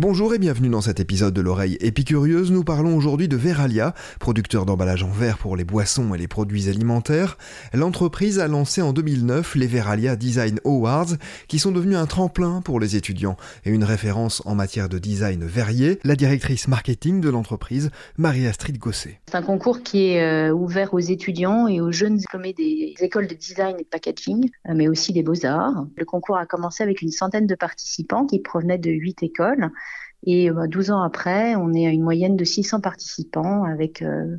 Bonjour et bienvenue dans cet épisode de l'oreille épicurieuse. Nous parlons aujourd'hui de Veralia, producteur d'emballage en verre pour les boissons et les produits alimentaires. L'entreprise a lancé en 2009 les Veralia Design Awards, qui sont devenus un tremplin pour les étudiants et une référence en matière de design verrier. La directrice marketing de l'entreprise, Marie-Astrid Gosset. C'est un concours qui est euh, ouvert aux étudiants et aux jeunes diplômés des écoles de design et de packaging, euh, mais aussi des beaux-arts. Le concours a commencé avec une centaine de participants qui provenaient de huit écoles. Et 12 euh, ans après, on est à une moyenne de 600 participants avec euh,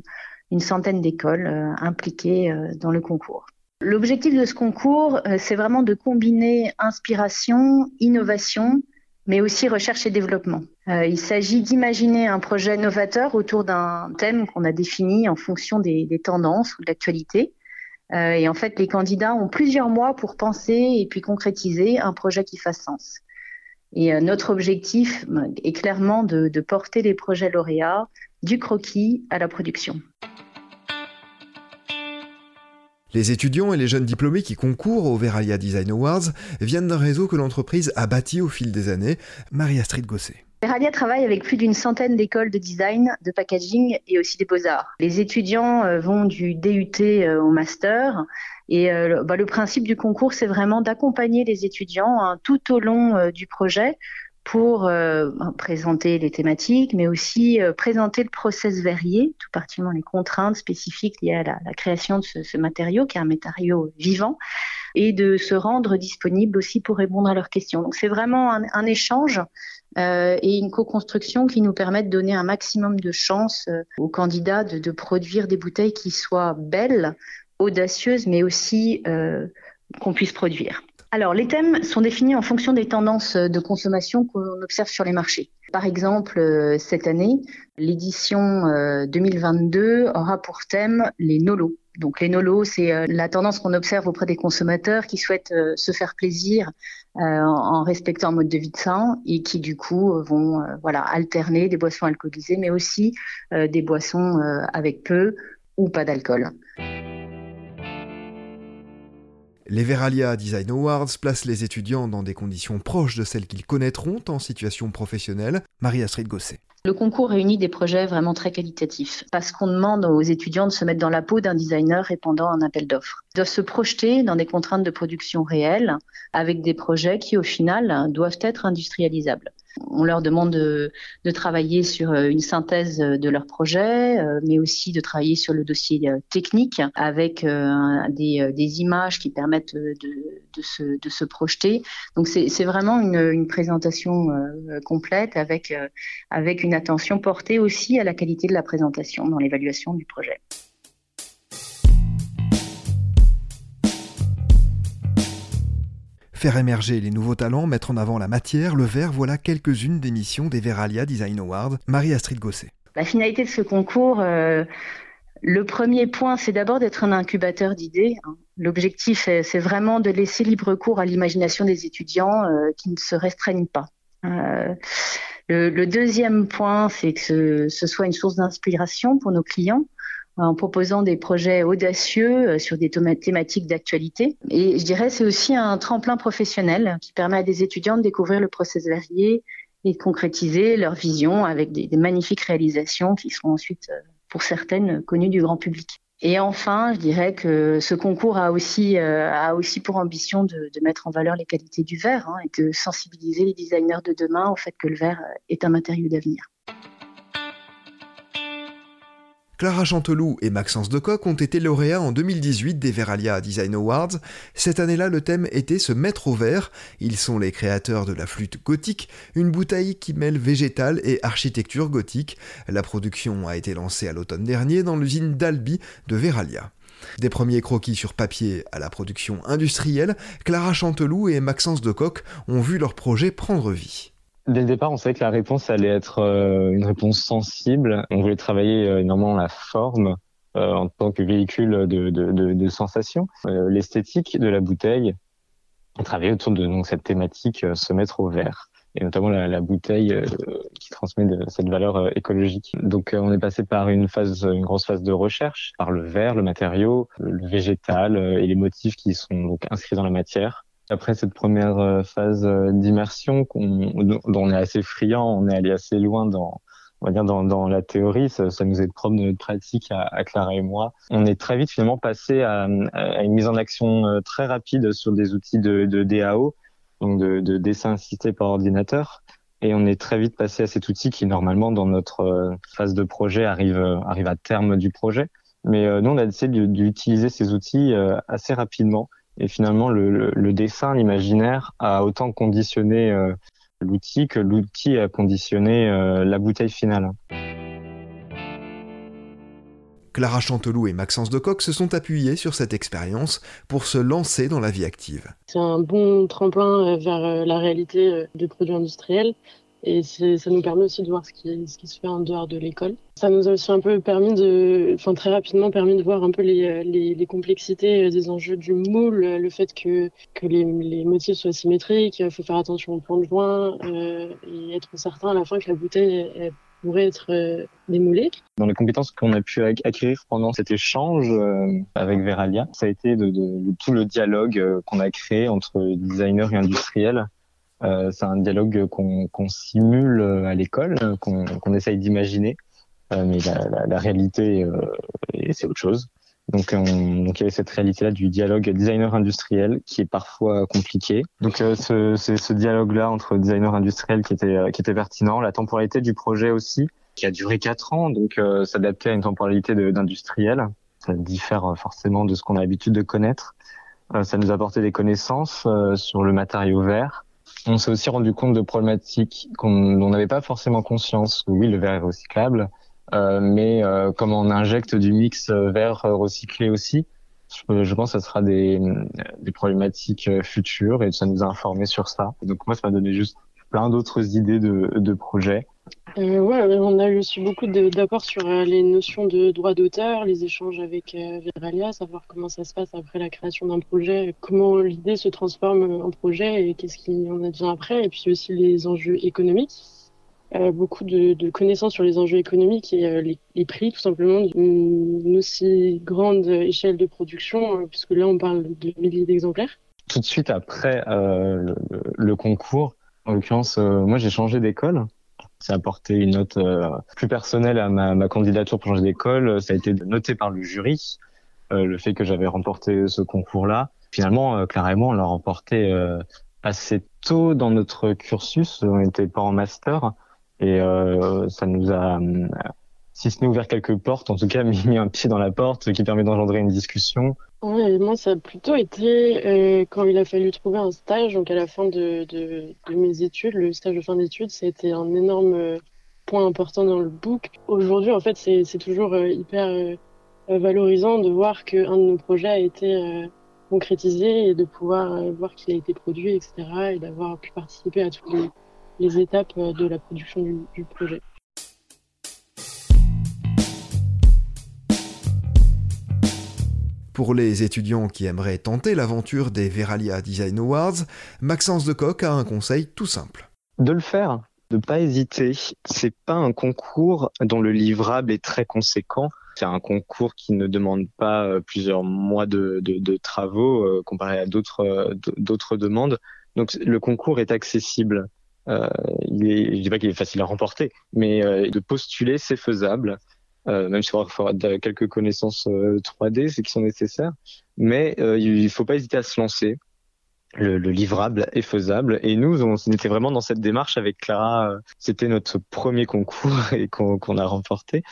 une centaine d'écoles euh, impliquées dans le concours. L'objectif de ce concours, c'est vraiment de combiner inspiration, innovation, mais aussi recherche et développement. il s'agit d'imaginer un projet novateur autour d'un thème qu'on a défini en fonction des tendances ou de l'actualité. et en fait, les candidats ont plusieurs mois pour penser et puis concrétiser un projet qui fasse sens. Et euh, notre objectif euh, est clairement de, porter les projets lauréats du croquis à la production. Les étudiants et les jeunes diplômés qui concourent au Veralia Design Awards viennent d'un réseau que l'entreprise a bâti au fil des années. Marie-Astrid Gosset. Veralia travaille avec plus d'une centaine d'écoles de design, de packaging et aussi des beaux-arts. Les étudiants euh, vont du DUT au master et euh, bah, le principe du concours, c'est vraiment d'accompagner les étudiants hein, tout au long euh, du projet pour euh, présenter les thématiques, mais aussi présenter le process verrier, tout particulièrement les contraintes spécifiques liées à la, création de ce, matériau, qui est un matériau vivant, et de se rendre disponible aussi pour répondre à leurs questions. Donc c'est vraiment un, échange et une co-construction qui nous permet de donner un maximum de chance aux candidats de, produire des bouteilles qui soient belles, audacieuse, mais aussi euh, qu'on puisse produire. Alors, les thèmes sont définis en fonction des tendances de consommation qu'on observe sur les marchés. Par exemple, euh, cette année, l'édition 2022 euh, aura pour thème les nolos. Donc les nolos, c'est la tendance qu'on observe auprès des consommateurs qui souhaitent se faire plaisir en respectant un mode de vie de sain et qui du coup vont voilà alterner des boissons alcoolisées, mais aussi des boissons avec peu ou pas d'alcool. Les Veralia Design Awards placent les étudiants dans des conditions proches de celles qu'ils connaîtront en situation professionnelle. Marie-Astrid Gosset. Le concours réunit des projets vraiment très qualitatifs parce qu'on demande aux étudiants de se mettre dans la peau d'un designer répondant à un appel d'offres, de se projeter dans des contraintes de production réelles avec des projets qui au final doivent être industrialisables. On leur demande de, travailler sur euh, une synthèse de leur projet, euh, mais aussi de travailler sur le dossier euh, technique avec des, images qui permettent de, se, projeter. Donc c'est vraiment une, présentation complète avec, avec une attention portée aussi à la qualité de la présentation dans l'évaluation du projet. Faire émerger les nouveaux talents, mettre en avant la matière, le verre, voilà quelques-unes des missions des Veralia Design Awards. Marie-Astrid Gosset. La finalité de ce concours, euh, le premier point, c'est d'abord d'être un incubateur d'idées. Hein. L'objectif, c'est vraiment de laisser libre cours à l'imagination des étudiants euh, qui ne se restreignent pas. Euh, le, deuxième point, c'est que ce soit une source d'inspiration pour nos clients en proposant des projets audacieux euh, sur des thématiques d'actualité. Et je dirais c'est aussi un tremplin professionnel qui permet à des étudiants de découvrir le process verrier et de concrétiser leur vision avec des, magnifiques réalisations qui seront ensuite, euh, pour certaines, connues du grand public. Et enfin, je dirais que ce concours a aussi, euh, a aussi pour ambition de, mettre en valeur les qualités du verre hein, et de sensibiliser les designers de demain au fait que le verre est un matériau d'avenir. Clara Chanteloup et Maxence Decoq ont été lauréats en 2018 des Veralia Design Awards. Cette année-là, le thème était se mettre au vert. Ils sont les créateurs de la flûte gothique, une bouteille qui mêle végétal et architecture gothique. La production a été lancée à l'automne dernier dans l'usine d'Albi de Veralia. Des premiers croquis sur papier à la production industrielle, Clara Chanteloup et Maxence Decoq ont vu leur projet prendre vie. Dès le départ, on savait que la réponse allait être euh, une réponse sensible. On voulait travailler euh, énormément la forme euh, en tant que véhicule de, de, de, de sensations, l'esthétique de la bouteille. On travaillait autour de donc, cette thématique se mettre au vert et notamment la, la bouteille qui transmet de, cette valeur écologique. Donc on est passé par une phase, une grosse phase de recherche, par le verre, le matériau, le végétal et les motifs qui sont donc inscrits dans la matière Après cette première phase d'immersion dont on est assez friand, on est allé assez loin dans on va dire dans, la théorie, ça, nous est propre de notre pratique à, Clara et moi. On est très vite finalement passé à, une mise en action euh, très rapide sur des outils de, DAO, donc de, de, dessin assisté par ordinateur. Et on est très vite passé à cet outil qui normalement dans notre euh, phase de projet arrive euh, arrive à terme du projet. Mais nous on a décidé d'utiliser ces outils assez rapidement. Et finalement le, le, le dessin, l'imaginaire a autant conditionné l'outil que l'outil a conditionné euh, la bouteille finale. Clara Chanteloup et Maxence Decoq se sont appuyés sur cette expérience pour se lancer dans la vie active. C'est un bon tremplin euh, vers euh, la réalité des produits industriels et ça nous permet aussi de voir ce qui, ce qui se fait en dehors de l'école. Ça nous a aussi un peu permis de, enfin très rapidement permis de voir un peu les, les, les complexités des enjeux du moule, le fait que, que les, les motifs soient symétriques, il faut faire attention au point de joint euh, et être certain à la fin que la bouteille elle, pourrait être euh, démoulée. Dans les compétences qu'on a pu acquérir pendant cet échange euh, avec Veralia, ça a été de, de, de tout le dialogue euh, qu'on a créé entre designers et industriels c'est un dialogue qu'on simule euh, à l'école, qu'on essaye d'imaginer, euh, mais la, la, la réalité, c'est autre chose. Donc, on, donc il y avait cette réalité-là du dialogue designer-industriel qui est parfois compliqué. Donc ce, ce dialogue-là entre designer industriel qui était qui était pertinent, la temporalité du projet aussi qui a duré quatre ans, donc s'adapter à une temporalité d'industriel, ça diffère forcément de ce qu'on a l'habitude de connaître. ça nous a apporté des connaissances sur le matériau vert, on s'est aussi rendu compte de problématiques qu'on n'avait pas forcément conscience. Oui, le verre est recyclable, euh, mais euh, comme on injecte du mix euh, verre recyclé aussi, je, pense que ça sera des, des problématiques futures et ça nous a informé sur ça. donc moi, ça m'a donné juste plein d'autres idées de, de projets. Euh, ouais, on a eu aussi beaucoup d'apports sur euh, les notions de droit d'auteur, les échanges avec euh, savoir comment ça se passe après la création d'un projet, comment l'idée se transforme en projet et qu'est-ce qui en advient après, et puis aussi les enjeux économiques. Euh, beaucoup de, connaissances sur les enjeux économiques et euh, les, prix, tout simplement, d'une aussi grande échelle de production, puisque là, on parle de milliers d'exemplaires. Tout de suite après le, concours, en l'occurrence, moi, j'ai changé d'école ça a apporté une note euh, plus personnelle à ma, ma, candidature pour changer d'école. Ça a été noté par le jury, euh, le fait que j'avais remporté ce concours-là. Finalement, euh, clairement, on l'a remporté euh, assez tôt dans notre cursus. On n'était pas en master et ça nous a si ce n'est ouvert quelques portes, en tout cas mis un pied dans la porte, qui permet d'engendrer une discussion. Oui, moi ça a plutôt été euh, quand il a fallu trouver un stage, donc à la fin de, mes études, le stage de fin d'études, ça a été un énorme euh, point important dans le book. Aujourd'hui, en fait, c'est toujours euh, hyper euh, valorisant de voir qu'un de nos projets a été concrétisé et de pouvoir voir qu'il a été produit, etc. et d'avoir pu participer à toutes les, étapes de la production du, du projet. Pour les étudiants qui aimeraient tenter l'aventure des Veralia Design Awards, Maxence Decoq a un conseil tout simple. De le faire, de pas hésiter. C'est pas un concours dont le livrable est très conséquent. C'est un concours qui ne demande pas euh, plusieurs mois de, de, de travaux euh, comparé à d'autres euh, demandes. Donc le concours est accessible. Euh, il est, dis pas qu'il est facile à remporter, mais de postuler c'est faisable. Euh, même si il faudra quelques connaissances 3D, euh, c'est qui sont nécessaires. Mais euh, il faut pas hésiter à se lancer. Le, le, livrable est faisable. Et nous, on, était vraiment dans cette démarche avec Clara. C'était notre premier concours et qu'on qu a remporté.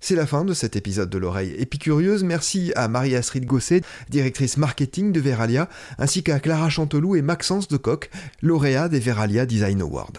C'est la fin de cet épisode de l'oreille épicurieuse. Merci à Marie-Astrid Gosset, directrice marketing de Veralia, ainsi qu'à Clara Chanteloup et Maxence Decoq, lauréat des Veralia Design Awards.